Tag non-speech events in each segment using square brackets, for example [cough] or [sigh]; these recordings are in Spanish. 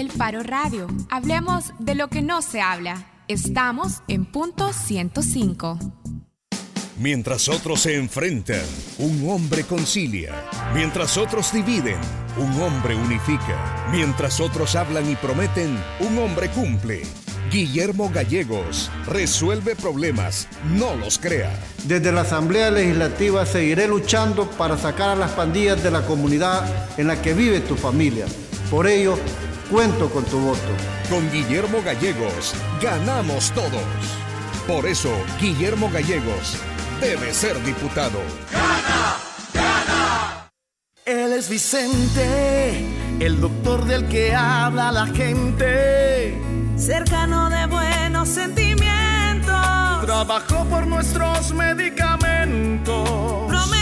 El Faro Radio. Hablemos de lo que no se habla. Estamos en punto 105. Mientras otros se enfrentan, un hombre concilia. Mientras otros dividen, un hombre unifica. Mientras otros hablan y prometen, un hombre cumple. Guillermo Gallegos resuelve problemas, no los crea. Desde la Asamblea Legislativa seguiré luchando para sacar a las pandillas de la comunidad en la que vive tu familia. Por ello, cuento con tu voto. Con Guillermo Gallegos, ganamos todos. Por eso, Guillermo Gallegos debe ser diputado. ¡Gana! ¡Gana! Él es Vicente, el doctor del que habla la gente. Cercano de buenos sentimientos. Trabajó por nuestros medicamentos. Prometió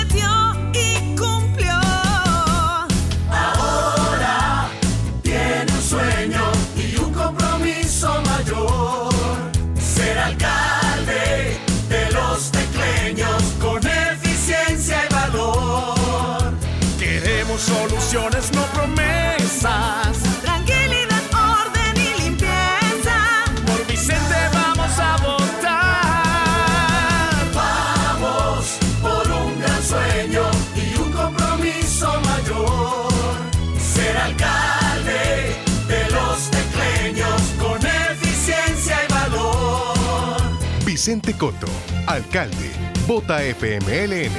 Vicente Coto, alcalde. Vota FMLN.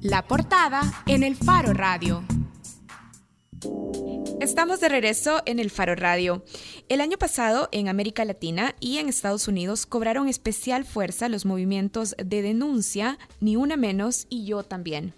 La portada en el Faro Radio. Estamos de regreso en el Faro Radio. El año pasado, en América Latina y en Estados Unidos, cobraron especial fuerza los movimientos de denuncia, ni una menos y yo también.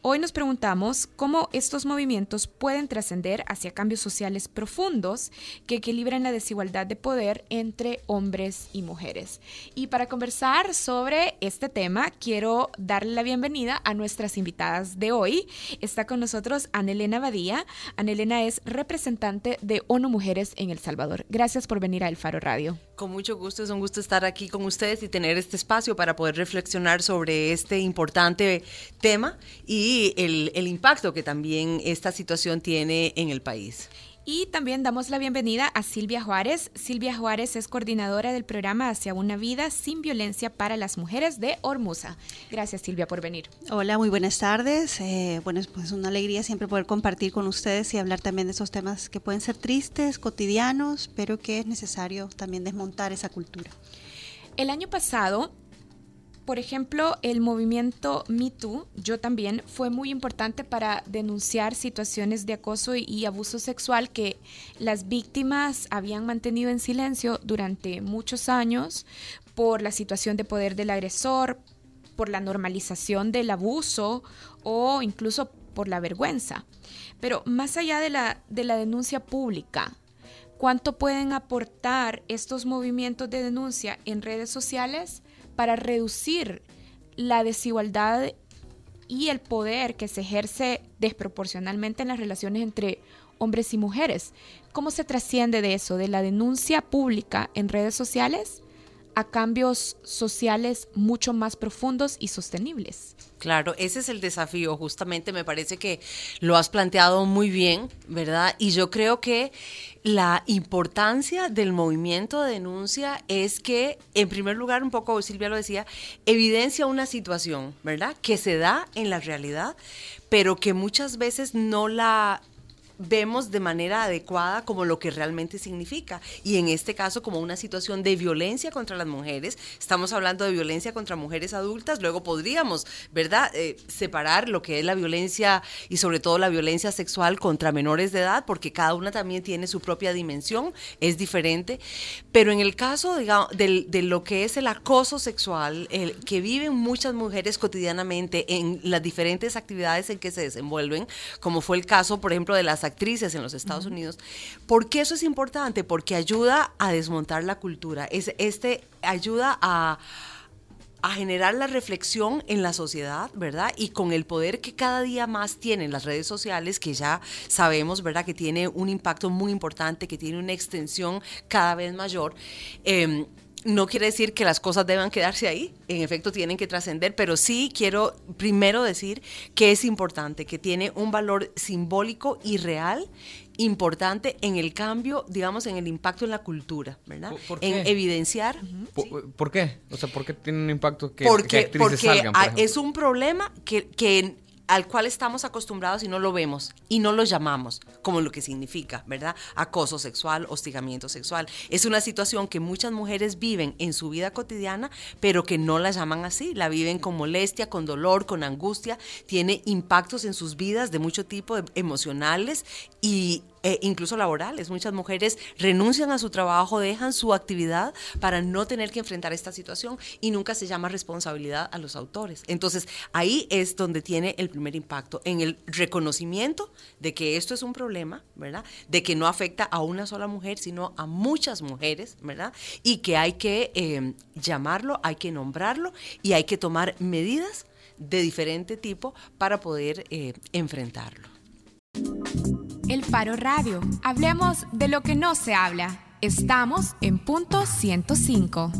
Hoy nos preguntamos cómo estos movimientos pueden trascender hacia cambios sociales profundos que equilibran la desigualdad de poder entre hombres y mujeres. Y para conversar sobre este tema, quiero darle la bienvenida a nuestras invitadas de hoy. Está con nosotros Anelena Badía. Anelena es representante de ONU Mujeres en El Salvador. Gracias por venir a El Faro Radio. Con mucho gusto, es un gusto estar aquí con ustedes y tener este espacio para poder reflexionar sobre este importante tema y el, el impacto que también esta situación tiene en el país. Y también damos la bienvenida a Silvia Juárez. Silvia Juárez es coordinadora del programa Hacia una vida sin violencia para las mujeres de Hormuza. Gracias Silvia por venir. Hola, muy buenas tardes. Eh, bueno, es pues una alegría siempre poder compartir con ustedes y hablar también de esos temas que pueden ser tristes, cotidianos, pero que es necesario también desmontar esa cultura. El año pasado por ejemplo, el movimiento Me Too, yo también, fue muy importante para denunciar situaciones de acoso y, abuso sexual que las víctimas habían mantenido en silencio durante muchos años por la situación de poder del agresor, por la normalización del abuso o incluso por la vergüenza. Pero más allá de la, de la denuncia pública, ¿cuánto pueden aportar estos movimientos de denuncia en redes sociales? Para reducir la desigualdad y el poder que se ejerce desproporcionalmente en las relaciones entre hombres y mujeres. ¿Cómo se trasciende de eso, de la denuncia pública en redes sociales a cambios sociales mucho más profundos y sostenibles? Claro, ese es el desafío, justamente me parece que lo has planteado muy bien, ¿verdad? Y yo creo que la importancia del movimiento de denuncia es que, en primer lugar, un poco Silvia lo decía, evidencia una situación, ¿verdad? Que se da en la realidad, pero que muchas veces no la vemos de manera adecuada como lo que realmente significa. Y en este caso como una situación de violencia contra las mujeres. Estamos hablando de violencia contra mujeres adultas. Luego podríamos, ¿verdad?, eh, separar lo que es la violencia y sobre todo la violencia sexual contra menores de edad, porque cada una también tiene su propia dimensión, es diferente. Pero en el caso, digamos, de, de lo que es el acoso sexual, el que viven muchas mujeres cotidianamente en las diferentes actividades en que se desenvuelven, como fue el caso, por ejemplo, de las actrices en los Estados Unidos. ¿Por qué eso es importante? Porque ayuda a desmontar la cultura. Es, este ayuda a a generar la reflexión en la sociedad, ¿verdad? Y con el poder que cada día más tienen las redes sociales, que ya sabemos, ¿verdad? Que tiene un impacto muy importante, que tiene una extensión cada vez mayor. Eh, no quiere decir que las cosas deban quedarse ahí, en efecto tienen que trascender, pero sí quiero primero decir que es importante, que tiene un valor simbólico y real importante en el cambio, digamos, en el impacto en la cultura, ¿verdad? ¿Por- por en qué? evidenciar. ¿Por, por qué? O sea, ¿por qué tiene un impacto que, porque que porque salgan, por es un problema que, que al cual estamos acostumbrados y no lo vemos y no lo llamamos como lo que significa, ¿verdad? Acoso sexual, hostigamiento sexual. Es una situación que muchas mujeres viven en su vida cotidiana, pero que no la llaman así. La viven con molestia, con dolor, con angustia. Tiene impactos en sus vidas de mucho tipo, emocionales y e incluso laborales. Muchas mujeres renuncian a su trabajo, dejan su actividad para no tener que enfrentar esta situación y nunca se llama responsabilidad a los autores. Entonces, ahí es donde tiene el primer impacto, en el reconocimiento de que esto es un problema, ¿verdad? De que no afecta a una sola mujer, sino a muchas mujeres, ¿verdad? Y que hay que eh, llamarlo, hay que nombrarlo y hay que tomar medidas de diferente tipo para poder eh, enfrentarlo. El Faro Radio. Hablemos de lo que no se habla. Estamos en punto 105.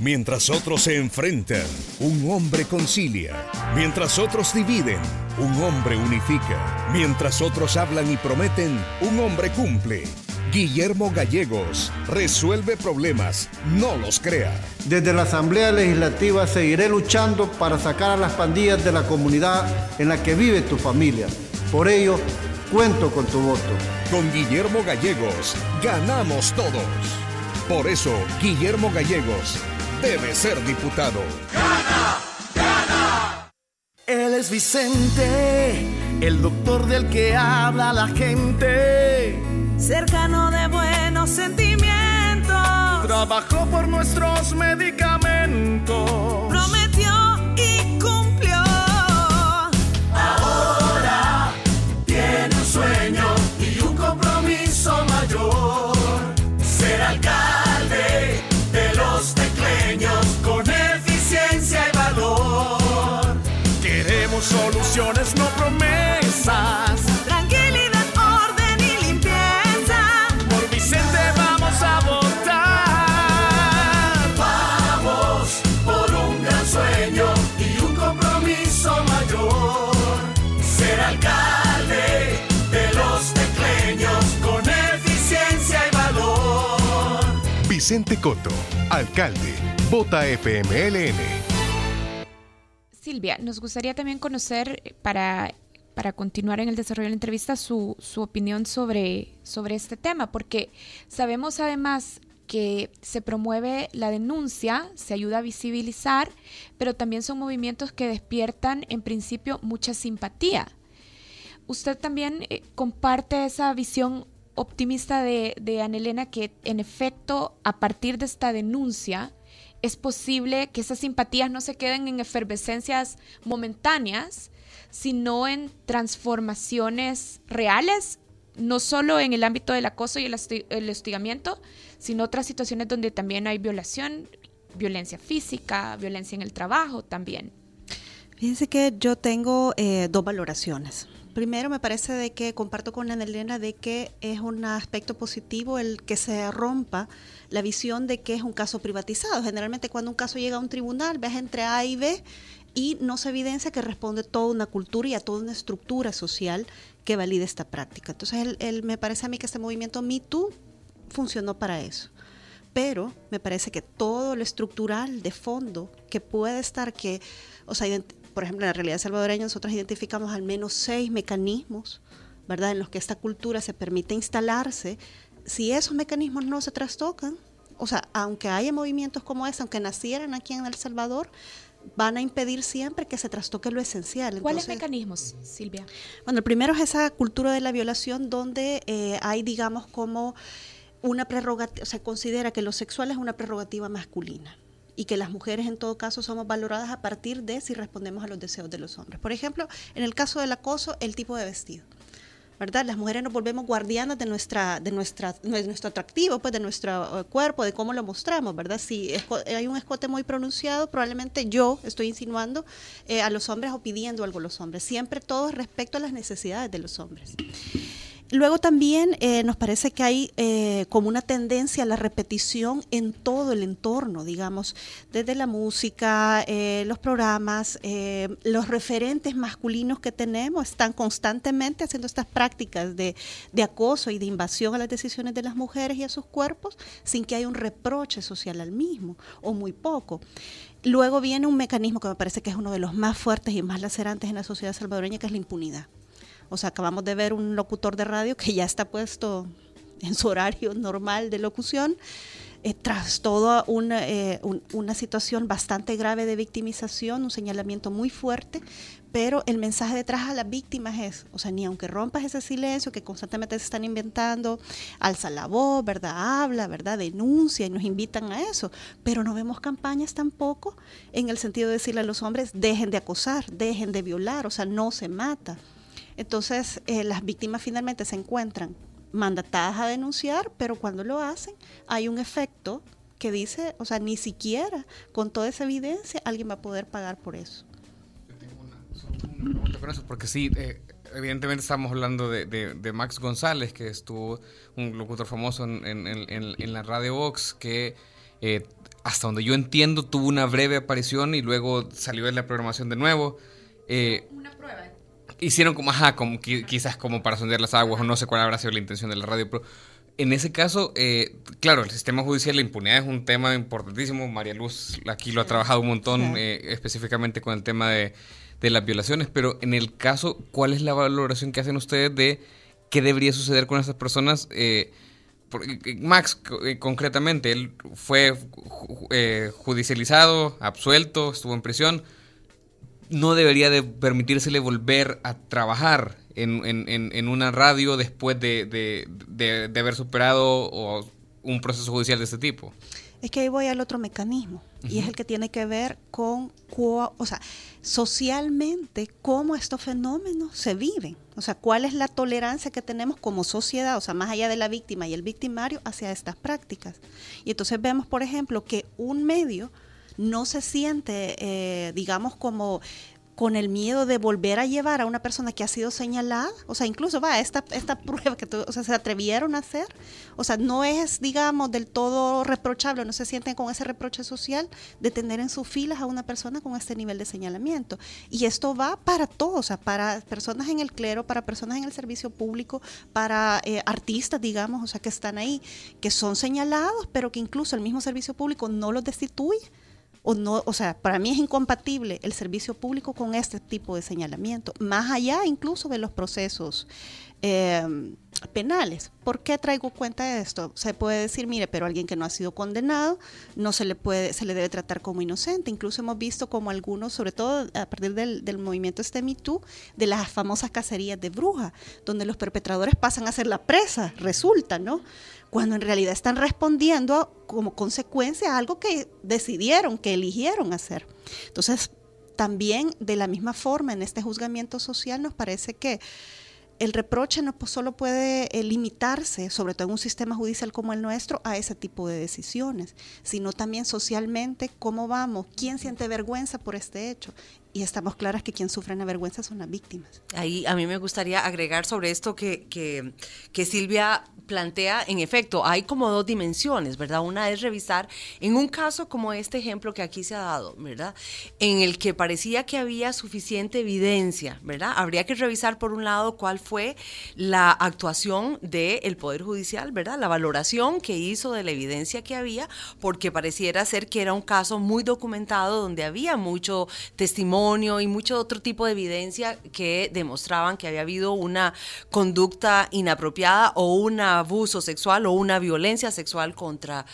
Mientras otros se enfrentan, un hombre concilia. Mientras otros dividen, un hombre unifica. Mientras otros hablan y prometen, un hombre cumple. Guillermo Gallegos resuelve problemas, no los crea. Desde la Asamblea Legislativa seguiré luchando para sacar a las pandillas de la comunidad en la que vive tu familia. Por ello, cuento con tu voto. Con Guillermo Gallegos ganamos todos. Por eso, Guillermo Gallegos debe ser diputado. Él es Vicente, el doctor del que habla la gente. cercano de buenos sentimientos. Trabajó por nuestros medicamentos. Coto, alcalde. Vota FMLN. Silvia, nos gustaría también conocer, eh, para, para continuar en el desarrollo de la entrevista, su, su opinión sobre, sobre este tema, porque sabemos además que se promueve la denuncia, se ayuda a visibilizar, pero también son movimientos que despiertan en principio mucha simpatía. ¿Usted también eh, comparte esa visión optimista de, de Anelena que en efecto a partir de esta denuncia es posible que esas simpatías no se queden en efervescencias momentáneas, sino en transformaciones reales, no solo en el ámbito del acoso y el, hosti- el hostigamiento, sino otras situaciones donde también hay violación, violencia física, violencia en el trabajo también. Fíjense que yo tengo eh, dos valoraciones. Primero, me parece de que comparto con Elena de que es un aspecto positivo el que se rompa la visión de que es un caso privatizado. Generalmente cuando un caso llega a un tribunal, ves entre A y B y no se evidencia que responde toda una cultura y a toda una estructura social que valide esta práctica. Entonces, el- el- me parece a mí que este movimiento Me Too funcionó para eso pero me parece que todo lo estructural de fondo que puede estar que, o sea, por ejemplo, en la realidad salvadoreña nosotros identificamos al menos seis mecanismos, ¿verdad?, en los que esta cultura se permite instalarse. Si esos mecanismos no se trastocan, o sea, aunque haya movimientos como este, aunque nacieran aquí en El Salvador, van a impedir siempre que se trastoque lo esencial. ¿Cuáles mecanismos, Silvia? bueno, el primero es esa cultura de la violación donde eh, hay, digamos, como una prerrogativa, se considera que lo sexual es una prerrogativa masculina y que las mujeres en todo caso somos valoradas a partir de si respondemos a los deseos de los hombres. Por ejemplo, en el caso del acoso, el tipo de vestido. ¿verdad? Las mujeres nos volvemos guardianas de nuestra, de nuestra, de nuestro atractivo, pues de nuestro eh, cuerpo, de cómo lo mostramos, ¿verdad? Si esco- hay un escote muy pronunciado, probablemente yo estoy insinuando eh, a los hombres o pidiendo algo a los hombres. Siempre todo respecto a las necesidades de los hombres. Luego también eh, nos parece que hay eh, como una tendencia a la repetición en todo el entorno, digamos, desde la música, eh, los programas, eh, los referentes masculinos que tenemos están constantemente haciendo estas prácticas de, de acoso y de invasión a las decisiones de las mujeres y a sus cuerpos sin que haya un reproche social al mismo, o muy poco. Luego viene un mecanismo que me parece que es uno de los más fuertes y más lacerantes en la sociedad salvadoreña, que es la impunidad. O sea, acabamos de ver un locutor de radio que ya está puesto en su horario normal de locución, eh, tras toda una, eh, un- una situación bastante grave de victimización, un señalamiento muy fuerte, pero el mensaje detrás a las víctimas es, o sea, ni aunque rompas ese silencio que constantemente se están inventando, alza la voz, ¿verdad? Habla, ¿verdad? Denuncia y nos invitan a eso, pero no vemos campañas tampoco en el sentido de decirle a los hombres, dejen de acosar, dejen de violar, o sea, no se mata. Entonces, eh, las víctimas finalmente se encuentran mandatadas a denunciar, pero cuando lo hacen hay un efecto que dice, o sea, ni siquiera con toda esa evidencia alguien va a poder pagar por eso. pregunta con eso, porque sí, eh, evidentemente estamos hablando de, de- de Max González, que estuvo un locutor famoso en, en- en- en- en la Radio Vox, que eh, hasta donde yo entiendo tuvo una breve aparición y luego salió de la programación de nuevo. Eh, Una prueba. Hicieron como, ajá, como, qui- quizás como para sondear las aguas, o no sé cuál habrá sido la intención de la radio, pero en ese caso, eh, claro, el sistema judicial, la impunidad es un tema importantísimo. María Luz aquí lo ha trabajado un montón, eh, específicamente con el tema de, de las violaciones, pero en el caso, ¿cuál es la valoración que hacen ustedes de qué debería suceder con estas personas? Eh, porque, eh, Max, eh, concretamente, él fue ju- eh, judicializado, absuelto, estuvo en prisión no debería de permitírsele volver a trabajar en, en- en- una radio después de, de- de- de haber superado o un proceso judicial de este tipo. Es que ahí voy al otro mecanismo, y es el que tiene que ver con, o sea, socialmente, cómo estos fenómenos se viven. O sea, cuál es la tolerancia que tenemos como sociedad, o sea, más allá de la víctima y el victimario, hacia estas prácticas. Y entonces vemos, por ejemplo, que un medio no se siente, eh, digamos, como con el miedo de volver a llevar a una persona que ha sido señalada, o sea, incluso va, esta, esta [laughs] prueba que tú- o sea, se atrevieron a hacer, o sea, no es, digamos, del todo reprochable, no se sienten con ese reproche social de tener en sus filas a una persona con este nivel de señalamiento. Y esto va para todos, o sea, para personas en el clero, para personas en el servicio público, para eh, artistas, digamos, o sea, que están ahí, que son señalados, pero que incluso el mismo servicio público no los destituye o no, o sea, para mí es incompatible el servicio público con este tipo de señalamiento, más allá incluso de los procesos eh, penales. ¿Por qué traigo cuenta de esto? Se puede decir, mire, pero alguien que no ha sido condenado no se le puede, se le debe tratar como inocente. Incluso hemos visto como algunos, sobre todo a partir del, movimiento este Me de las famosas cacerías de bruja, donde los perpetradores pasan a ser la presa, resulta, ¿no? Cuando en realidad están respondiendo como consecuencia a algo que decidieron, que eligieron hacer. Entonces, también de la misma forma en este juzgamiento social nos parece que el reproche no solo puede eh, limitarse, sobre todo en un sistema judicial como el nuestro, a ese tipo de decisiones, sino también socialmente cómo vamos, quién siente vergüenza por este hecho. Y estamos claras que quien sufre la vergüenza son las víctimas. Ahí a mí me gustaría agregar sobre esto que, que, que Silvia plantea, en efecto, hay como dos dimensiones, ¿verdad? Una es revisar, en un caso como este ejemplo que aquí se ha dado, ¿verdad? En el que parecía que había suficiente evidencia, ¿verdad? Habría que revisar, por un lado, cuál fue la actuación del Poder Judicial, ¿verdad? La valoración que hizo de la evidencia que había, porque pareciera ser que era un caso muy documentado donde había mucho testimonio y mucho otro tipo de evidencia que demostraban que había habido una conducta inapropiada o un abuso sexual o una violencia sexual contra,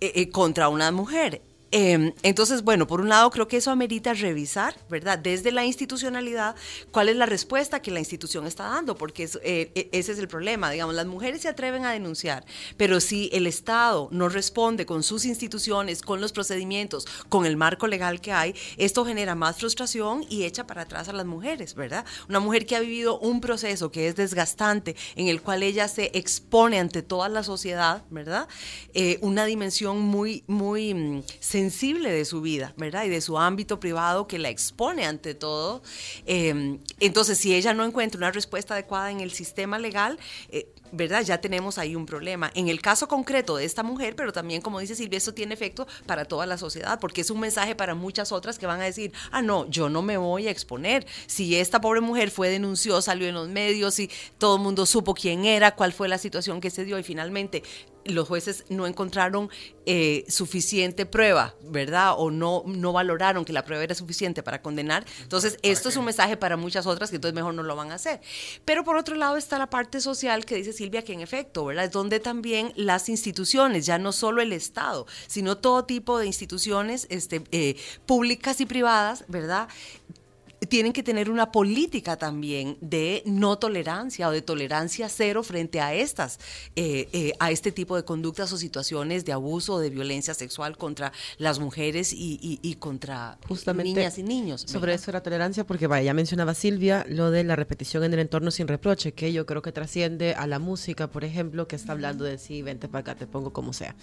eh, eh, contra una mujer. Eh, entonces, bueno, por un lado creo que eso amerita revisar, ¿verdad? Desde la institucionalidad, cuál es la respuesta que la institución está dando, porque eh, e- ese es el problema, digamos, las mujeres se atreven a denunciar, pero si el Estado no responde con sus instituciones, con los procedimientos, con el marco legal que hay, esto genera más frustración y echa para atrás a las mujeres, ¿verdad? Una mujer que ha vivido un proceso que es desgastante, en el cual ella se expone ante toda la sociedad, ¿verdad? Eh, una dimensión muy, muy mm, sensible de su vida, ¿verdad? Y de su ámbito privado que la expone ante todo. Eh, entonces, si ella no encuentra una respuesta adecuada en el sistema legal, eh, ¿verdad? Ya tenemos ahí un problema. En el caso concreto de esta mujer, pero también, como dice Silvia, esto tiene efecto para toda la sociedad, porque es un mensaje para muchas otras que van a decir, ah, no, yo no me voy a exponer. Si esta pobre mujer fue denunció, salió en los medios y todo el mundo supo quién era, cuál fue la situación que se dio y finalmente los jueces no encontraron eh, suficiente prueba, ¿verdad? O no, no valoraron que la prueba era suficiente para condenar. Entonces, esto es un mensaje para muchas otras que entonces mejor no lo van a hacer. Pero por otro lado está la parte social que dice Silvia que en efecto, ¿verdad? Es donde también las instituciones, ya no solo el Estado, sino todo tipo de instituciones este, eh, públicas y privadas, ¿verdad? Tienen que tener una política también de no tolerancia o de tolerancia cero frente a estas, eh, eh, a este tipo de conductas o situaciones de abuso o de violencia sexual contra las mujeres y, y- y contra Justamente niñas y niños. Sobre eso de la tolerancia, porque vaya, ya mencionaba Silvia lo de la repetición en el entorno sin reproche, que yo creo que trasciende a la música, por ejemplo, que está hablando de sí, vente para acá, te pongo como sea.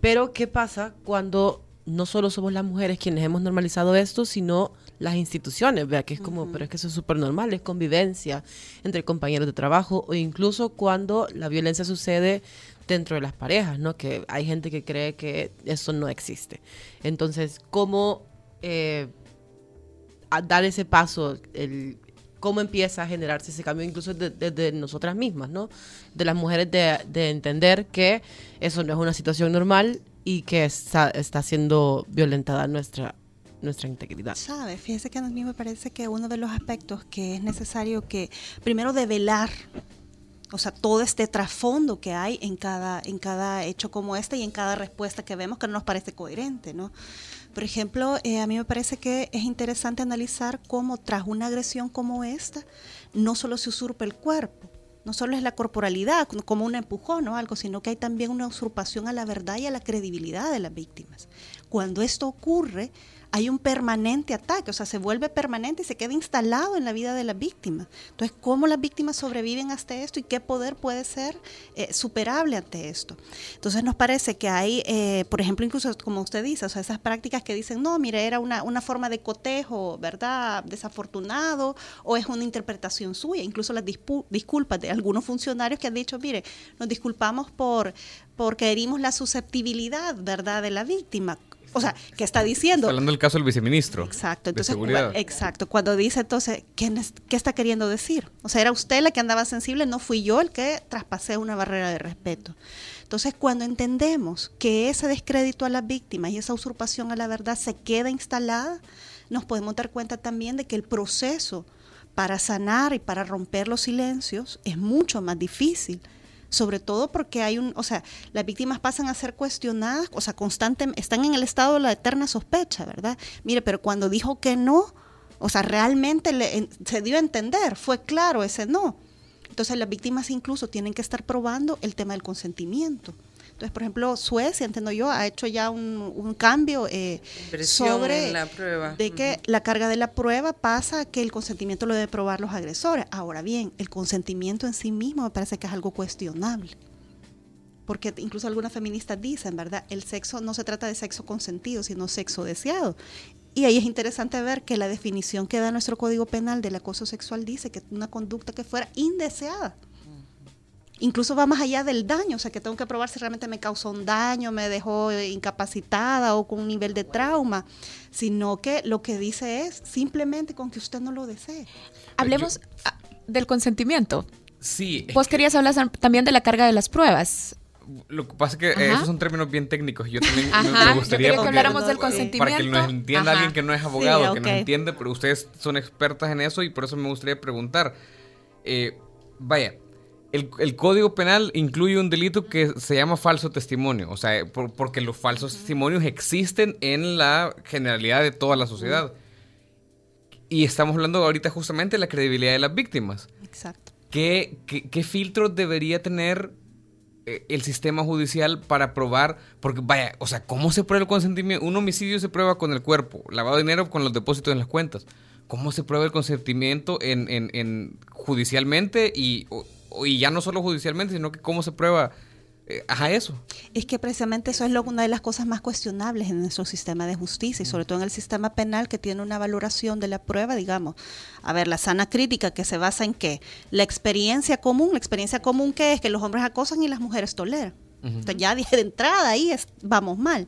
Pero, ¿qué pasa cuando no solo somos las mujeres quienes hemos normalizado esto, sino las instituciones? Vea que es como, pero es que eso es súper normal, es convivencia entre compañeros de trabajo o incluso cuando la violencia sucede dentro de las parejas, ¿no? Que hay gente que cree que eso no existe. Entonces, ¿cómo eh, a dar ese paso, el, cómo empieza a generarse ese cambio, incluso desde de, nosotras mismas, ¿no? De las mujeres de, de entender que eso no es una situación normal y que está, está siendo violentada nuestra, nuestra integridad. Sabe, fíjese que a mí me parece que uno de los aspectos que es necesario que primero develar, o sea, todo este trasfondo que hay en cada, en cada hecho como este y en cada respuesta que vemos que no nos parece coherente, ¿no? Por ejemplo, eh, a mí me parece que es interesante analizar cómo tras una agresión como esta, no solo se usurpa el cuerpo, no solo es la corporalidad como un empujón o algo, sino que hay también una usurpación a la verdad y a la credibilidad de las víctimas. Cuando esto ocurre, hay un permanente ataque, o sea, se vuelve permanente y se queda instalado en la vida de las víctimas. Entonces, ¿cómo las víctimas sobreviven hasta esto y qué poder puede ser eh, superable ante esto? Entonces, nos parece que hay, eh, por ejemplo, incluso como usted dice, o sea, esas prácticas que dicen, no, mire, era una, una forma de cotejo, ¿verdad? Desafortunado, o es una interpretación suya, incluso las disculpas de algunos funcionarios que han dicho, mire, nos disculpamos por porque herimos la susceptibilidad, ¿verdad?, de la víctima. O sea, ¿qué está diciendo? Está hablando del caso del viceministro. Exacto, de entonces, seguridad. cua- exacto, cuando dice entonces, ¿quién es- ¿qué está queriendo decir? O sea, era usted la que andaba sensible, no fui yo el que traspasé una barrera de respeto. Entonces, cuando entendemos que ese descrédito a las víctimas y esa usurpación a la verdad se queda instalada, nos podemos dar cuenta también de que el proceso para sanar y para romper los silencios es mucho más difícil sobre todo porque hay un, o sea, las víctimas pasan a ser cuestionadas, o sea, constantemente, están en el estado de la eterna sospecha, ¿verdad? Mire, pero cuando dijo que no, o sea, realmente le, se dio a entender, fue claro ese no. Entonces las víctimas incluso tienen que estar probando el tema del consentimiento. Entonces, por ejemplo, Suecia, entiendo yo, ha hecho ya un, un cambio eh, sobre la prueba. de que la carga de la prueba pasa a que el consentimiento lo deben probar los agresores. Ahora bien, el consentimiento en sí mismo me parece que es algo cuestionable. Porque incluso algunas feministas dicen, ¿verdad? El sexo no se trata de sexo consentido, sino sexo deseado. Y ahí es interesante ver que la definición que da nuestro Código Penal del acoso sexual dice que una conducta que fuera indeseada. Incluso va más allá del daño, o sea, que tengo que probar si realmente me causó un daño, me dejó eh, incapacitada o con un nivel de trauma, sino que lo que dice es simplemente con que usted no lo desee. Hablemos ah, del consentimiento. Sí, Vos querías hablar también de la carga de las pruebas. lo que pasa es que eh, Ajá. esos son términos bien técnicos. y Yo también me- Ajá, me yo gustaría quería que porque- habláramos del para que consentimiento. nos entienda Ajá. alguien que no es abogado, Sí, que nos entiende, pero ustedes son expertas en eso y por eso me gustaría preguntar. Eh, vaya, el, el Código Penal incluye un delito que se llama falso testimonio, o sea, por- porque los falsos testimonios existen en la generalidad de toda la sociedad. Y estamos hablando ahorita justamente de la credibilidad de las víctimas. Exacto. ¿Qué, qué, qué filtros debería tener eh, el sistema judicial para probar? Porque vaya, o sea, ¿cómo se prueba el consentimiento? Un homicidio se prueba con el cuerpo, lavado de dinero con los depósitos en las cuentas. ¿Cómo se prueba el consentimiento en, en- en judicialmente y, y ya no solo judicialmente, sino que cómo se prueba eh, ajá, eso. Es que precisamente eso es lo- una de las cosas más cuestionables en nuestro sistema de justicia y sobre todo en el sistema penal que tiene una valoración de la prueba, digamos. A ver, la sana crítica que se basa en qué? La experiencia común, la experiencia común que es que los hombres acosan y las mujeres toleran. Entonces ya dije de entrada ahí es- vamos mal.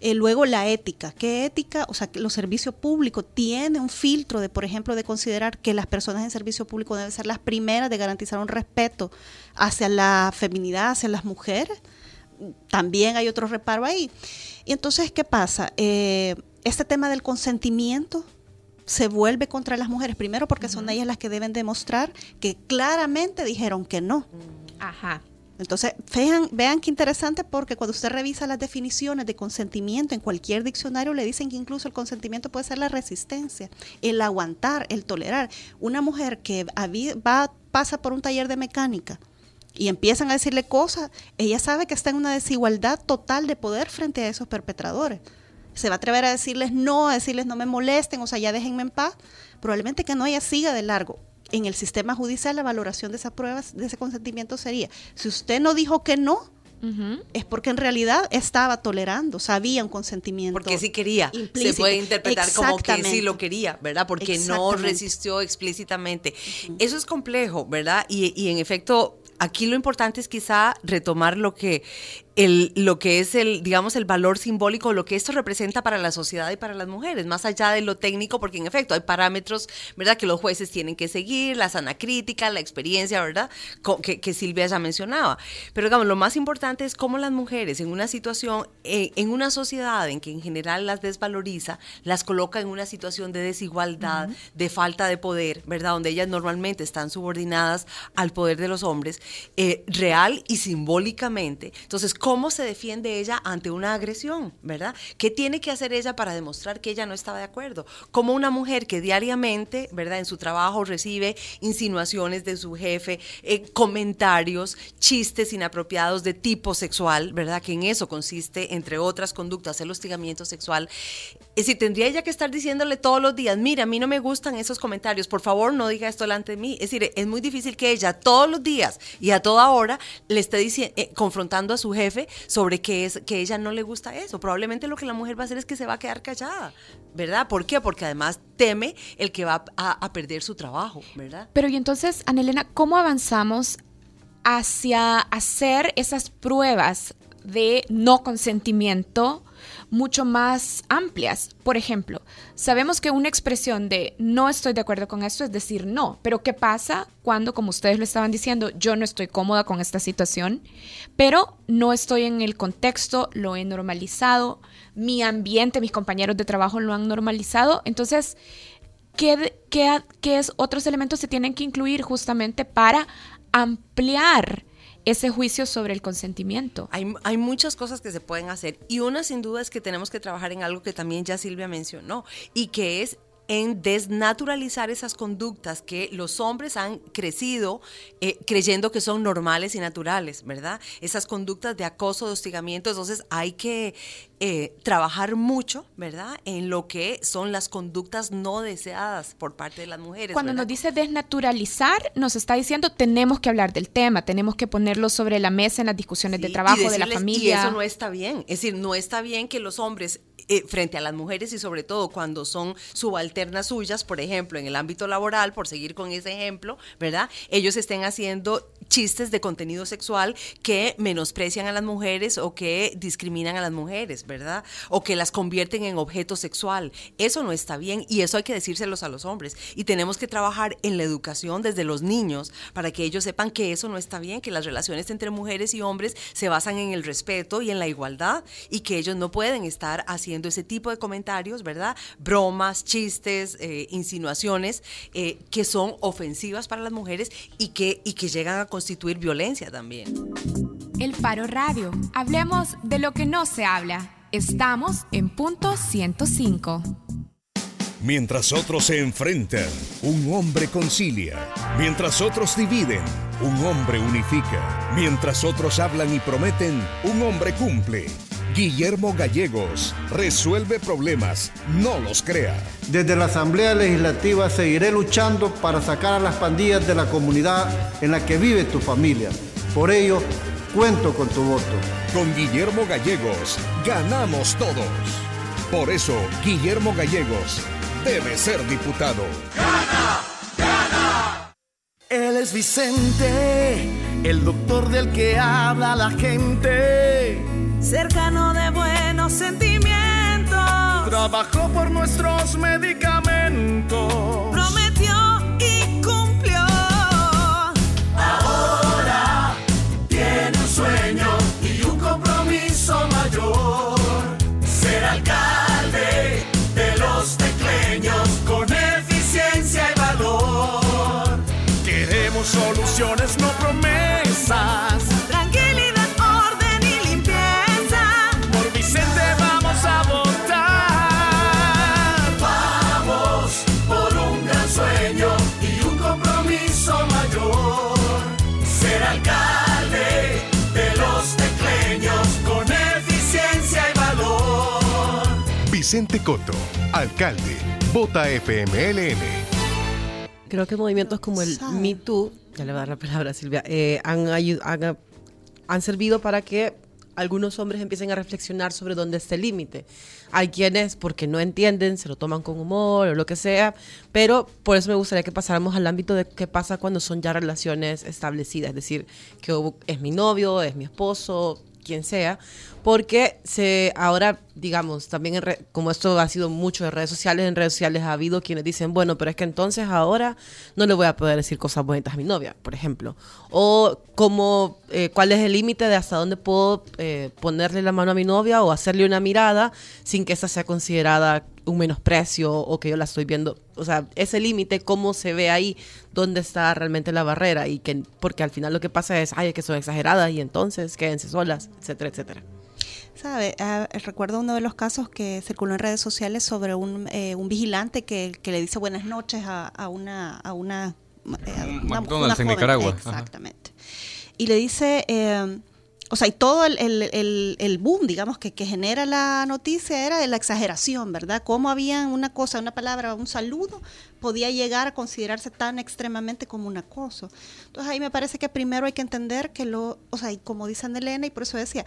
Eh, luego la ética. ¿Qué ética? O sea, que los servicios públicos tienen un filtro de, por ejemplo, de considerar que las personas en servicio público deben ser las primeras de garantizar un respeto hacia la feminidad, hacia las mujeres. También hay otro reparo ahí. Y entonces, ¿qué pasa? Eh, este tema del consentimiento se vuelve contra las mujeres, primero porque son ellas las que deben demostrar que claramente dijeron que no. Ajá. Entonces, vean, qué interesante porque cuando usted revisa las definiciones de consentimiento en cualquier diccionario le dicen que incluso el consentimiento puede ser la resistencia, el aguantar, el tolerar. Una mujer que va pasa por un taller de mecánica y empiezan a decirle cosas, ella sabe que está en una desigualdad total de poder frente a esos perpetradores. Se va a atrever a decirles no, a decirles no me molesten, o sea, ya déjenme en paz. Probablemente que no ella siga de largo. En el sistema judicial la valoración de esa prueba, de ese consentimiento sería, si usted no dijo que no, es porque en realidad estaba tolerando, sabía un consentimiento. Porque sí quería. Se puede interpretar como que sí lo quería, ¿verdad? Porque no resistió explícitamente. Eso es complejo, ¿verdad? Y, y en efecto, aquí lo importante es quizá retomar lo que el, lo que es el, digamos, el valor simbólico, lo que esto representa para la sociedad y para las mujeres, más allá de lo técnico, porque en efecto hay parámetros, ¿verdad?, que los jueces tienen que seguir, la sana crítica, la experiencia, ¿verdad?, que Silvia ya mencionaba. Pero digamos, lo más importante es cómo las mujeres en una situación, eh, en una sociedad en que en general las desvaloriza, las coloca en una situación de desigualdad, de falta de poder, ¿verdad?, donde ellas normalmente están subordinadas al poder de los hombres, eh, real y simbólicamente. Entonces, ¿cómo se defiende ella ante una agresión, verdad? ¿Qué tiene que hacer ella para demostrar que ella no estaba de acuerdo? Como una mujer que diariamente, ¿verdad? En su trabajo recibe insinuaciones de su jefe, eh, comentarios, chistes inapropiados de tipo sexual, ¿verdad? Que en eso consiste, entre otras conductas, el hostigamiento sexual. Es decir, tendría ella que estar diciéndole todos los días, mira, a mí no me gustan esos comentarios, por favor no diga esto delante de mí. Es decir, es muy difícil que ella todos los días y a toda hora le esté eh, confrontando a su jefe sobre que, es, que ella no le gusta eso. Probablemente lo que la mujer va a hacer es que se va a quedar callada, ¿verdad? ¿Por qué? Porque además teme el que va a, a perder su trabajo, ¿verdad? Pero y entonces, Anelena, ¿cómo avanzamos hacia hacer esas pruebas de no consentimiento mucho más amplias? Por ejemplo, sabemos que una expresión de no estoy de acuerdo con esto es decir no, pero ¿qué pasa cuando, como ustedes lo estaban diciendo, yo no estoy cómoda con esta situación, pero no estoy en el contexto, lo he normalizado, mi ambiente, mis compañeros de trabajo lo han normalizado, entonces... ¿Qué, qué qué es, otros elementos se tienen que incluir justamente para ampliar ese juicio sobre el consentimiento? Hay, hay muchas cosas que se pueden hacer y una sin duda es que tenemos que trabajar en algo que también ya Silvia mencionó y que es en desnaturalizar esas conductas que los hombres han crecido eh, creyendo que son normales y naturales, ¿verdad? Esas conductas de acoso, de hostigamiento, entonces hay que eh, trabajar mucho, ¿verdad? En lo que son las conductas no deseadas por parte de las mujeres. Cuando ¿verdad? nos dice desnaturalizar, nos está diciendo tenemos que hablar del tema, tenemos que ponerlo sobre la mesa en las discusiones de trabajo, y de la familia. Y eso no está bien. Es decir, no está bien que los hombres, eh, frente a las mujeres y sobre todo cuando son subalternas suyas, por ejemplo, en el ámbito laboral, por seguir con ese ejemplo, ¿verdad? Ellos estén haciendo chistes de contenido sexual que menosprecian a las mujeres o que discriminan a las mujeres, ¿verdad? O que las convierten en objeto sexual. Eso no está bien y eso hay que decírselos a los hombres. Y tenemos que trabajar en la educación desde los niños para que ellos sepan que eso no está bien, que las relaciones entre mujeres y hombres se basan en el respeto y en la igualdad y que ellos no pueden estar haciendo ese tipo de comentarios, ¿verdad? Bromas, chistes, eh, insinuaciones eh, que son ofensivas para las mujeres y que, y que llegan a constituir violencia también. El Faro Radio. Hablemos de lo que no se habla. Estamos en punto 105. Mientras otros se enfrentan, un hombre concilia. Mientras otros dividen, un hombre unifica. Mientras otros hablan y prometen, un hombre cumple. Guillermo Gallegos resuelve problemas, no los crea. Desde la Asamblea Legislativa seguiré luchando para sacar a las pandillas de la comunidad en la que vive tu familia. Por ello, cuento con tu voto. Con Guillermo Gallegos, ganamos todos. Por eso, Guillermo Gallegos debe ser diputado. Él es Vicente, el doctor del que habla la gente. Cercano de buenos sentimientos. Trabajó por nuestros medicamentos. Prometió y cumplió. Ahora tiene un sueño y un compromiso mayor. Ser alcalde de los tecleños con eficiencia y valor. Queremos soluciones, no promesas. Vicente Coto, alcalde. Vota FMLN. Creo que movimientos como el. Me Too, ya le voy a dar la palabra a Silvia, eh, han, han, han servido para que algunos hombres empiecen a reflexionar sobre dónde está el límite. Hay quienes, porque no entienden, se lo toman con humor o lo que sea, pero por eso me gustaría que pasáramos al ámbito de qué pasa cuando son ya relaciones establecidas, es decir, que es mi novio, es mi esposo, quien sea, porque se ahora, digamos, también en re- como esto ha sido mucho de redes sociales, en redes sociales ha habido quienes dicen, bueno, pero es que entonces ahora no le voy a poder decir cosas bonitas a mi novia, por ejemplo. O como, eh, cuál es el límite de hasta dónde puedo eh, ponerle la mano a mi novia o hacerle una mirada sin que esa sea considerada un menosprecio o que yo la estoy viendo. O sea, ese límite, cómo se ve ahí, dónde está realmente la barrera y que, porque al final lo que pasa es, ay, es que son exageradas y entonces quédense solas, etcétera, etcétera. ¿Sabe? Ah, recuerdo uno de los casos que circuló en redes sociales sobre un, eh, un vigilante que, que le dice buenas noches a, a una... A una eh, a Un una- McDonald's en joven. Nicaragua, ajá. Exactamente. Y le dice, eh, o sea, y todo el, el- el- el boom, digamos, que, que genera la noticia era de la exageración, ¿verdad? Cómo había una cosa, una palabra, un saludo, podía llegar a considerarse tan extremadamente como un acoso. Entonces ahí me parece que primero hay que entender que lo, o sea, y como dice Elena, y por eso decía,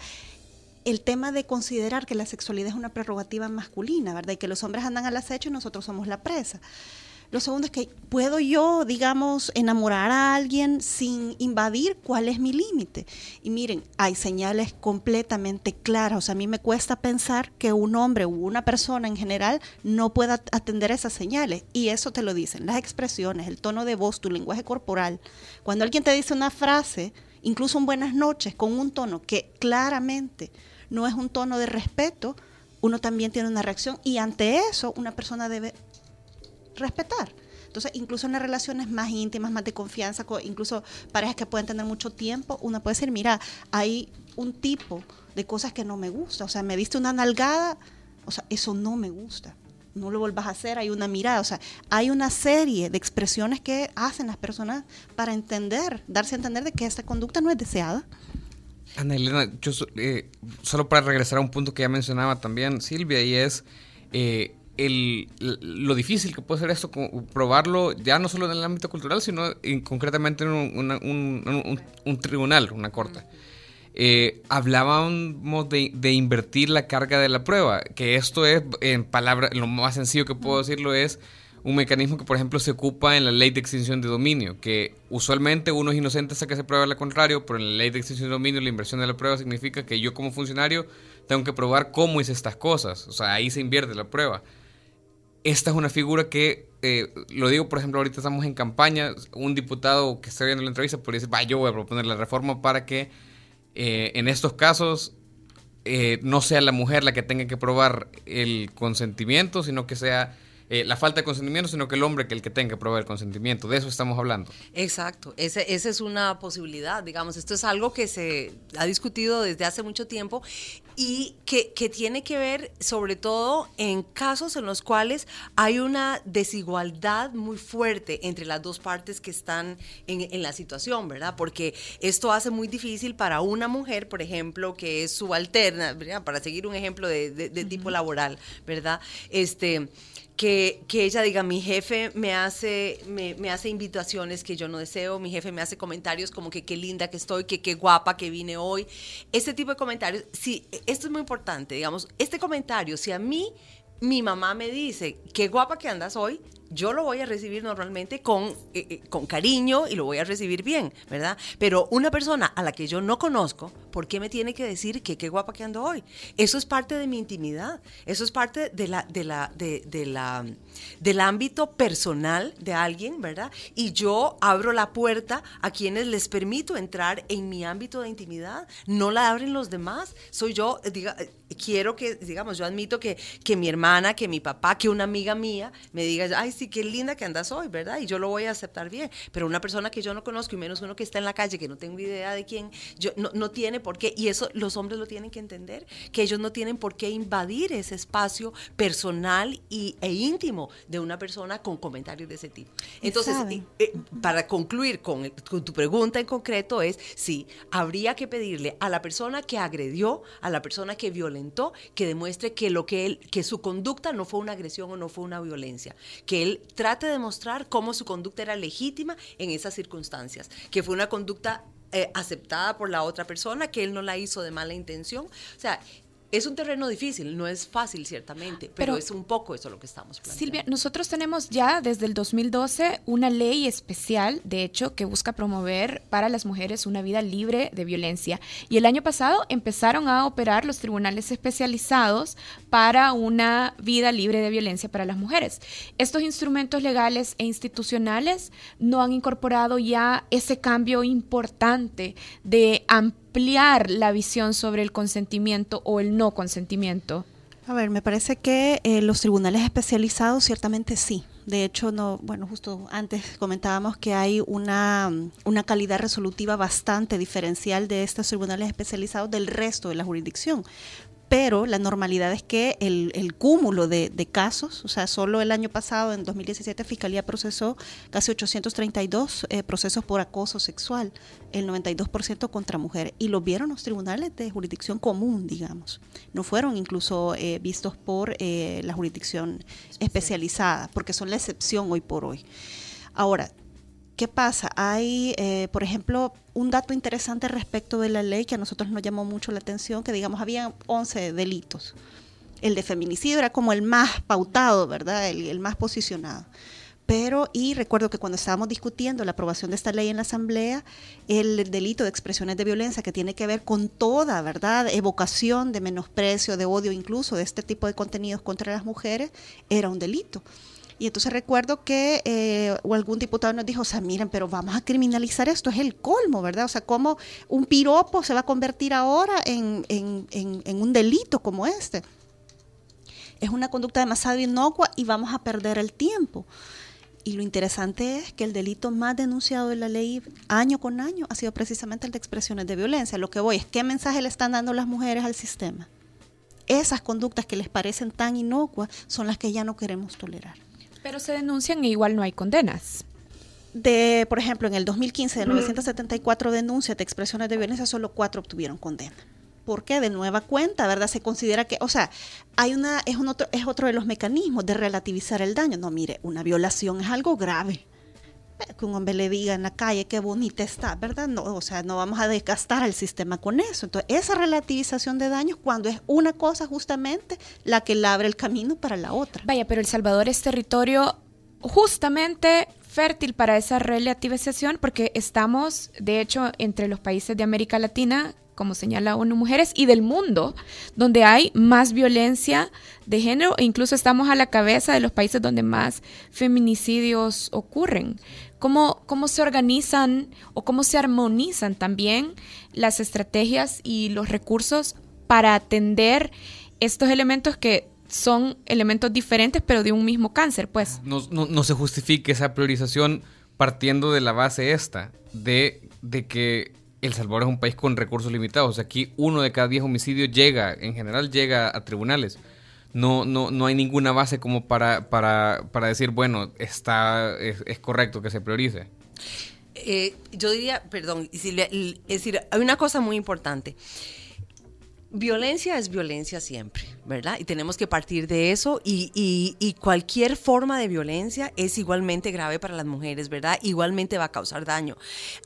el tema de considerar que la sexualidad es una prerrogativa masculina, ¿verdad? Y que los hombres andan al acecho y nosotros somos la presa. Lo segundo es que puedo yo, digamos, enamorar a alguien sin invadir cuál es mi límite. Y miren, hay señales completamente claras. O sea, a mí me cuesta pensar que un hombre u una persona en general no pueda atender esas señales. Y eso te lo dicen las expresiones, el tono de voz, tu lenguaje corporal. Cuando alguien te dice una frase, incluso un buenas noches, con un tono que claramente no es un tono de respeto, uno también tiene una reacción. Y ante eso, una persona debe respetar. Entonces, incluso en las relaciones más íntimas, más de confianza, co- incluso parejas que pueden tener mucho tiempo, uno puede decir, mira, hay un tipo de cosas que no me gusta. O sea, me diste una nalgada, o sea, eso no me gusta. No lo vuelvas a hacer, hay una mirada. O sea, hay una serie de expresiones que hacen las personas para entender, darse a entender de que esta conducta no es deseada. Ana Elena, yo eh, solo para regresar a un punto que ya mencionaba también Silvia, y es eh, el, lo difícil que puede ser esto, probarlo ya no solo en el ámbito cultural, sino en- concretamente en un, una- un- un- un tribunal, una corte. Eh, hablábamos de, de invertir la carga de la prueba, que esto es, en palabras, lo más sencillo que puedo decirlo es un mecanismo que, por ejemplo, se ocupa en la ley de extinción de dominio, que usualmente uno es inocente hasta que se prueba lo contrario, pero en la ley de extinción de dominio la inversión de la prueba significa que yo como funcionario tengo que probar cómo hice estas cosas, o sea, ahí se invierte la prueba. Esta es una figura que, eh, lo digo, por ejemplo, ahorita estamos en campaña, un diputado que está viendo la entrevista podría decir, va, yo voy a proponer la reforma para que eh, en estos casos eh, no sea la mujer la que tenga que probar el consentimiento, sino que sea eh, la falta de consentimiento, sino que el hombre que el que tenga que probar el consentimiento. De eso estamos hablando. Exacto, ese, esa es una posibilidad, digamos, esto es algo que se ha discutido desde hace mucho tiempo y que, que tiene que ver sobre todo en casos en los cuales hay una desigualdad muy fuerte entre las dos partes que están en, en la situación, ¿verdad? Porque esto hace muy difícil para una mujer, por ejemplo, que es subalterna, ¿verdad? para seguir un ejemplo de, de- de tipo laboral, ¿verdad? Este, que, que ella diga, mi jefe me hace, me, me hace invitaciones que yo no deseo, mi jefe me hace comentarios como que qué linda que estoy, que qué guapa que vine hoy. Este tipo de comentarios, sí, esto es muy importante, digamos, este comentario, si a mí mi mamá me dice, qué guapa que andas hoy, yo lo voy a recibir normalmente con, eh, eh, con cariño y lo voy a recibir bien, ¿verdad? Pero una persona a la que yo no conozco, ¿por qué me tiene que decir que qué guapa que ando hoy? Eso es parte de mi intimidad, eso es parte de la, de la, de, de la, del ámbito personal de alguien, ¿verdad? Y yo abro la puerta a quienes les permito entrar en mi ámbito de intimidad, no la abren los demás. Soy yo, eh, diga, eh, quiero que, digamos, yo admito que, que mi hermana, que mi papá, que una amiga mía me diga, ay, sí, qué linda que andas hoy, ¿verdad? Y yo lo voy a aceptar bien. Pero una persona que yo no conozco, y menos uno que está en la calle, que no tengo idea de quién, yo, no, no tiene por qué, y eso los hombres lo tienen que entender, que ellos no tienen por qué invadir ese espacio personal y, e íntimo de una persona con comentarios de ese tipo. Entonces, saben. eh, para concluir con tu pregunta en concreto es, sí, habría que pedirle a la persona que agredió, a la persona que violentó, que demuestre que lo que él, que su conducta no fue una agresión o no fue una violencia, que él trate de demostrar cómo su conducta era legítima en esas circunstancias, que fue una conducta eh, aceptada por la otra persona, que él no la hizo de mala intención, o sea. Es un terreno difícil, no es fácil ciertamente, pero, Pero- es un poco eso lo que estamos planteando. Silvia, nosotros tenemos ya desde el 2012 una ley especial, de hecho, que busca promover para las mujeres una vida libre de violencia. Y el año pasado empezaron a operar los tribunales especializados para una vida libre de violencia para las mujeres. Estos instrumentos legales e institucionales no han incorporado ya ese cambio importante de ampliar la visión sobre el consentimiento o el no consentimiento. A ver, me parece que eh, los tribunales especializados ciertamente sí. De hecho, no, bueno, justo antes comentábamos que hay una, una calidad resolutiva bastante diferencial de estos tribunales especializados del resto de la jurisdicción. Pero la normalidad es que el, el cúmulo de, de casos, o sea, solo el año pasado, en 2017, Fiscalía procesó casi 832 eh, procesos por acoso sexual, el 92% contra mujeres, y los vieron los tribunales de jurisdicción común, digamos. No fueron incluso eh, vistos por eh, la jurisdicción especializada, porque son la excepción hoy por hoy. Ahora, ¿qué pasa? Hay, eh, por ejemplo, un dato interesante respecto de la ley que a nosotros nos llamó mucho la atención, que digamos, había 11 delitos. El de feminicidio era como el más pautado, ¿verdad? El, el más posicionado. Pero, y recuerdo que cuando estábamos discutiendo la aprobación de esta ley en la Asamblea, el delito de expresiones de violencia que tiene que ver con toda, ¿verdad? Evocación de menosprecio, de odio, incluso de este tipo de contenidos contra las mujeres, era un delito. Y entonces recuerdo que eh, o algún diputado nos dijo, o sea, miren, pero vamos a criminalizar esto, es el colmo, ¿verdad? O sea, ¿cómo un piropo se va a convertir ahora en, en- en- en un delito como este? Es una conducta demasiado inocua y vamos a perder el tiempo. Y lo interesante es que el delito más denunciado de la ley año con año ha sido precisamente el de expresiones de violencia. Lo que voy es, ¿qué mensaje le están dando las mujeres al sistema? Esas conductas que les parecen tan inocuas son las que ya no queremos tolerar. Pero se denuncian e igual no hay condenas. De, por ejemplo, en el 2015, de 974 denuncias de expresiones de violencia, solo cuatro obtuvieron condena. ¿Por qué? De nueva cuenta, ¿verdad? Se considera que, o sea, hay una, es, un otro, es otro de los mecanismos de relativizar el daño. No, mire, una violación es algo grave. Que un hombre le diga en la calle qué bonita está, ¿verdad? No, o sea, no vamos a desgastar al sistema con eso. Entonces, esa relativización de daños cuando es una cosa justamente la que le abre el camino para la otra. Vaya, pero El Salvador es territorio justamente fértil para esa relativización porque estamos, de hecho, entre los países de América Latina, como señala ONU Mujeres, y del mundo, donde hay más violencia de género e incluso estamos a la cabeza de los países donde más feminicidios ocurren. ¿Cómo, cómo se organizan o cómo se armonizan también las estrategias y los recursos para atender estos elementos que son elementos diferentes pero de un mismo cáncer, pues. no, no- no se justifique esa priorización partiendo de la base esta, de, de que El Salvador es un país con recursos limitados. Aquí uno de cada diez homicidios llega, en general llega a tribunales. No, no, no hay ninguna base como para, para, para decir, bueno, está, es, correcto que se priorice. Eh, yo diría, perdón, es decir, hay una cosa muy importante. Violencia es violencia siempre, ¿verdad? Y tenemos que partir de eso y, y- cualquier forma de violencia es igualmente grave para las mujeres, ¿verdad? Igualmente va a causar daño.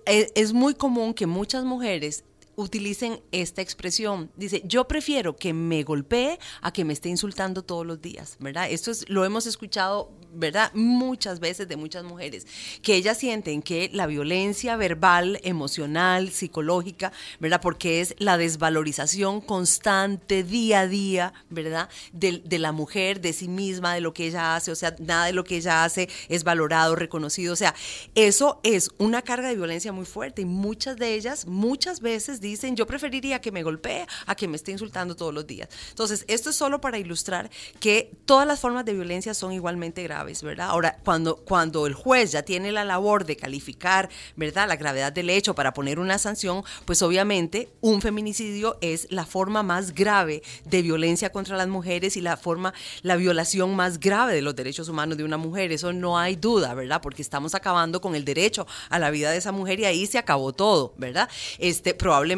Es, es muy común que muchas mujeres utilicen esta expresión. Dice, yo prefiero que me golpee a que me esté insultando todos los días, ¿verdad? Esto es, lo hemos escuchado, ¿verdad? Muchas veces de muchas mujeres, que ellas sienten que la violencia verbal, emocional, psicológica, ¿verdad? Porque es la desvalorización constante, día a día, ¿verdad? De, de la mujer, de sí misma, de lo que ella hace, o sea, nada de lo que ella hace es valorado, reconocido, o sea, eso es una carga de violencia muy fuerte y muchas de ellas, muchas veces dicen, yo preferiría que me golpee a que me esté insultando todos los días. Entonces, esto es solo para ilustrar que todas las formas de violencia son igualmente graves, ¿verdad? Ahora, cuando, cuando el juez ya tiene la labor de calificar, ¿verdad? La gravedad del hecho para poner una sanción, pues obviamente un feminicidio es la forma más grave de violencia contra las mujeres y la forma, la violación más grave de los derechos humanos de una mujer. Eso no hay duda, ¿verdad? Porque estamos acabando con el derecho a la vida de esa mujer y ahí se acabó todo, ¿verdad? Este, probablemente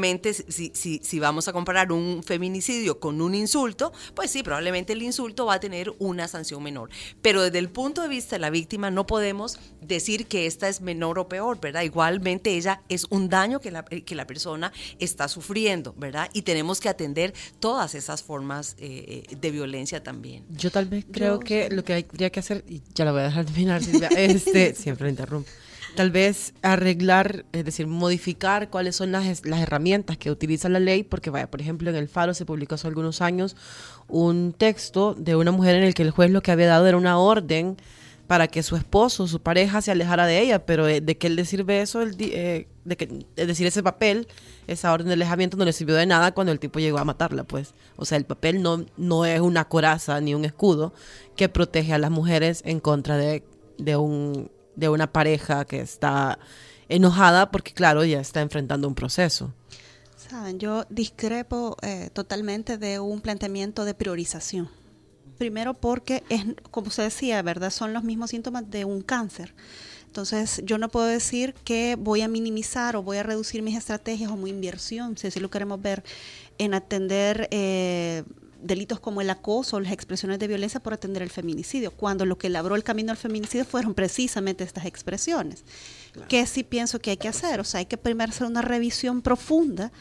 si, si, si vamos a comparar un feminicidio con un insulto, pues sí, probablemente el insulto va a tener una sanción menor. Pero desde el punto de vista de la víctima no podemos decir que esta es menor o peor, ¿verdad? Igualmente ella es un daño que la, que la persona está sufriendo, ¿verdad? Y tenemos que atender todas esas formas eh, de violencia también. Yo tal vez creo que lo que habría que hacer, y ya la voy a dejar terminar, Silvia, [laughs] este, siempre la interrumpo. Tal vez arreglar, es decir, modificar cuáles son las, las herramientas que utiliza la ley, porque vaya, por ejemplo, en el Faro se publicó hace algunos años un texto de una mujer en el que el juez lo que había dado era una orden para que su esposo, su pareja, se alejara de ella, pero eh, de qué le sirve eso, el eh, de que, es decir, ese papel, esa orden de alejamiento no le sirvió de nada cuando el tipo llegó a matarla, pues. O sea, el papel no, no es una coraza ni un escudo que protege a las mujeres en contra de, de, un, de una pareja que está enojada porque, claro, ya está enfrentando un proceso. Saben, yo discrepo eh, totalmente de un planteamiento de priorización. Primero porque es, como usted decía, ¿verdad? Son los mismos síntomas de un cáncer. Entonces, yo no puedo decir que voy a minimizar o voy a reducir mis estrategias o mi inversión, si así lo queremos ver, en atender eh, delitos como el acoso o las expresiones de violencia por atender el feminicidio, cuando lo que labró el camino al feminicidio fueron precisamente estas expresiones. ¿Qué sí pienso que hay que hacer? O sea, hay que primero hacer una revisión profunda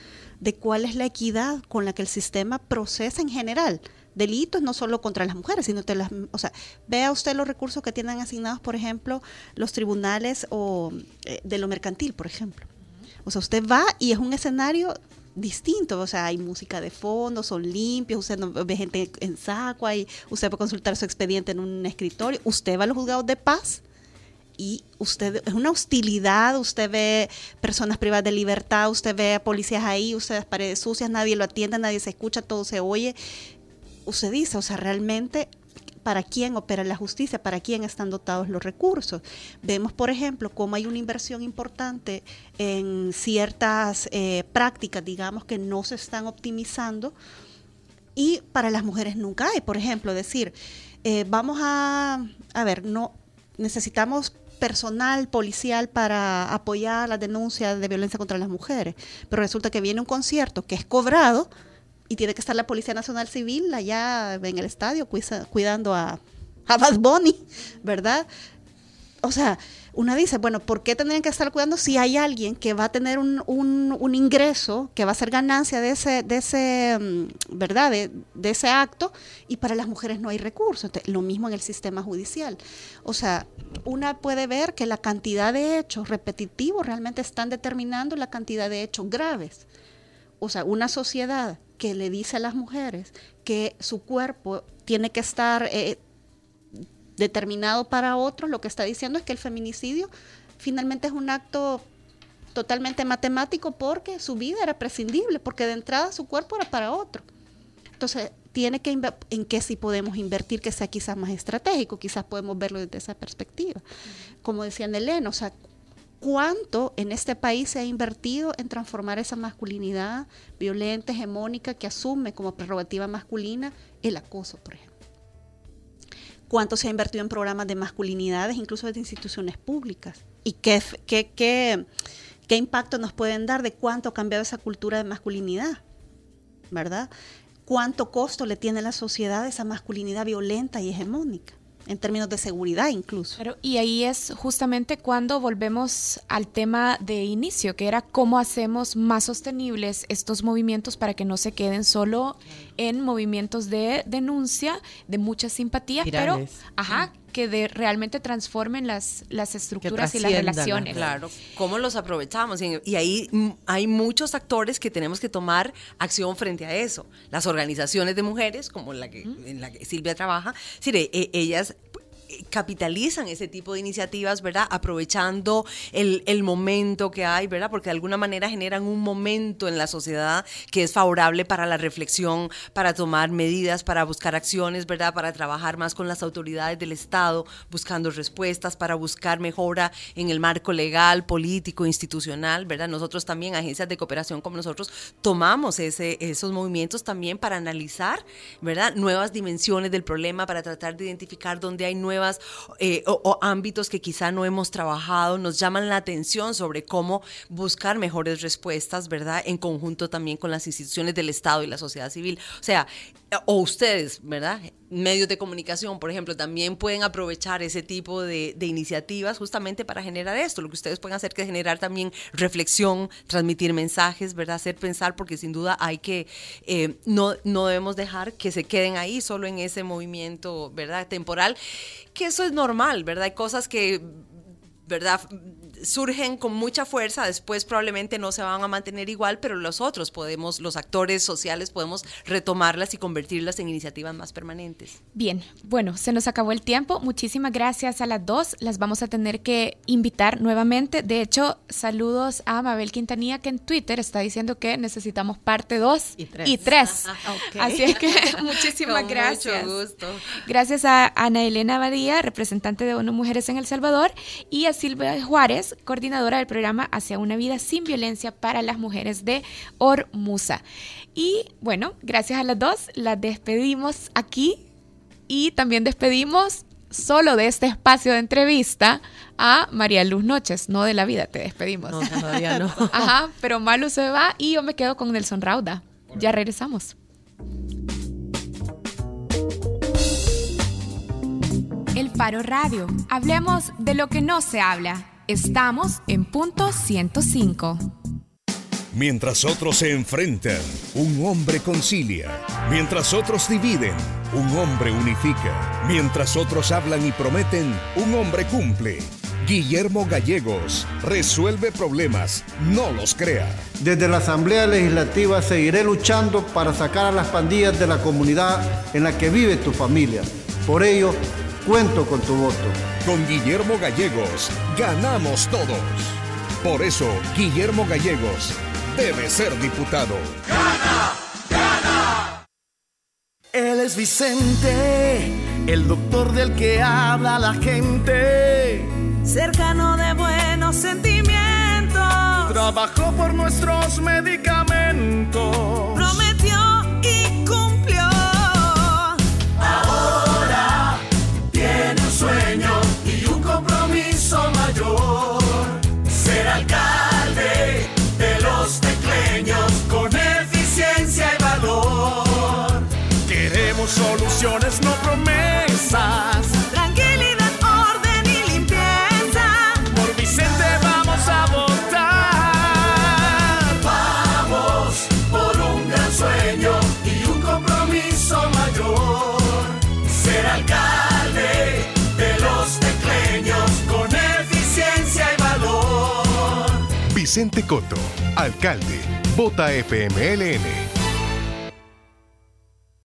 de cuál es la equidad con la que el sistema procesa en general delitos no solo contra las mujeres, sino de las, o sea, vea usted los recursos que tienen asignados, por ejemplo, los tribunales o eh, de lo mercantil, por ejemplo. O sea, usted va y es un escenario distinto, o sea, hay música de fondo, son limpios, usted no ve gente en saco, hay, usted puede consultar su expediente en un escritorio, usted va a los juzgados de paz y usted es una hostilidad, usted ve personas privadas de libertad, usted ve a policías ahí, usted las paredes sucias, nadie lo atiende, nadie se escucha, todo se oye. Usted dice, o sea, realmente para quién opera la justicia, para quién están dotados los recursos. Vemos, por ejemplo, cómo hay una inversión importante en ciertas eh, prácticas, digamos, que no se están optimizando y para las mujeres nunca hay. Por ejemplo, decir, eh, vamos a, a ver, no necesitamos personal policial para apoyar las denuncias de violencia contra las mujeres, pero resulta que viene un concierto que es cobrado y tiene que estar la Policía Nacional Civil allá en el estadio cuidando a, a Bad Bunny, ¿verdad? O sea, una dice, bueno, ¿por qué tendrían que estar cuidando si hay alguien que va a tener un, ingreso, que va a ser ganancia de ese, de ese mm, ¿verdad? De, ese acto, y para las mujeres no hay recursos. Lo mismo en el sistema judicial. O sea, una puede ver que la cantidad de hechos repetitivos realmente están determinando la cantidad de hechos graves. O sea, una sociedad que le dice a las mujeres que su cuerpo tiene que estar eh, determinado para otros, lo que está diciendo es que el feminicidio finalmente es un acto totalmente matemático porque su vida era prescindible, porque de entrada su cuerpo era para otro. Entonces, tiene que en qué sí podemos invertir que sea quizás más estratégico, quizás podemos verlo desde esa perspectiva. Como decía Nelena, o sea, ¿Cuánto en este país se ha invertido en transformar esa masculinidad violenta, hegemónica, que asume como prerrogativa masculina el acoso, por ejemplo? ¿Cuánto se ha invertido en programas de masculinidades, incluso de instituciones públicas? ¿Y qué, qué, qué, qué impacto nos pueden dar de cuánto ha cambiado esa cultura de masculinidad? ¿Verdad? ¿Cuánto costo le tiene a la sociedad esa masculinidad violenta y hegemónica? En términos de seguridad incluso. Pero, y ahí es justamente cuando volvemos al tema de inicio, que era cómo hacemos más sostenibles estos movimientos para que no se queden solo en movimientos de denuncia, de mucha simpatía, pero ajá, que de, realmente transformen las, las estructuras y las relaciones. Claro, cómo los aprovechamos. Y ahí mm, hay muchos actores que tenemos que tomar acción frente a eso. Las organizaciones de mujeres, como la que, en la que Silvia trabaja, sí, e, ellas capitalizan ese tipo de iniciativas, ¿verdad? Aprovechando el, el, momento que hay, ¿verdad? Porque de alguna manera generan un momento en la sociedad que es favorable para la reflexión, para tomar medidas, para buscar acciones, ¿verdad? Para trabajar más con las autoridades del Estado, buscando respuestas, para buscar mejora en el marco legal, político, institucional, ¿verdad? Nosotros también, agencias de cooperación como nosotros, tomamos ese, esos movimientos también para analizar, ¿verdad? Nuevas dimensiones del problema, para tratar de identificar dónde hay nuevas eh, o, ámbitos que quizá no hemos trabajado, nos llaman la atención sobre cómo buscar mejores respuestas, ¿verdad? En conjunto también con las instituciones del Estado y la sociedad civil. O sea, o ustedes, ¿verdad? Medios de comunicación, por ejemplo, también pueden aprovechar ese tipo de, iniciativas justamente para generar esto. Lo que ustedes pueden hacer que es generar también reflexión, transmitir mensajes, ¿verdad? Hacer pensar, porque sin duda hay que, eh, no, no debemos dejar que se queden ahí solo en ese movimiento, ¿verdad? Temporal, que eso es normal, ¿verdad? Hay cosas que ¿verdad? Surgen con mucha fuerza, después probablemente no se van a mantener igual, pero los otros podemos, los actores sociales podemos retomarlas y convertirlas en iniciativas más permanentes. Bien, bueno, se nos acabó el tiempo. Muchísimas gracias a las dos. Las vamos a tener que invitar nuevamente. De hecho, saludos a Mabel Quintanilla que en Twitter está diciendo que necesitamos parte 2 y 3. [laughs] Así es que [laughs] [laughs] muchísimas gracias. Mucho gusto. Gracias a Ana Elena Badía, representante de ONU Mujeres en El Salvador, y a Silvia Juárez, coordinadora del programa Hacia una vida sin violencia para las mujeres de Ormusa. Y bueno, gracias a las dos, las despedimos aquí y también despedimos solo de este espacio de entrevista a María Luz Noches, no de la vida, te despedimos. No, todavía no. [laughs] Ajá, pero Malu se va y yo me quedo con Nelson Rauda. Ya regresamos. El Faro Radio. Hablemos de lo que no se habla. Estamos en punto 105. Mientras otros se enfrentan, un hombre concilia. Mientras otros dividen, un hombre unifica. Mientras otros hablan y prometen, un hombre cumple. Guillermo Gallegos resuelve problemas, no los crea. Desde la Asamblea Legislativa seguiré luchando para sacar a las pandillas de la comunidad en la que vive tu familia. Por ello, Cuento con tu voto. Con Guillermo Gallegos ganamos todos. Por eso, Guillermo Gallegos debe ser diputado. ¡Gana! ¡Gana! Él es Vicente, el doctor del que habla la gente. Cercano de buenos sentimientos. Trabajó por nuestros medicamentos. Prometió Vicente Coto, alcalde. Vota FMLN.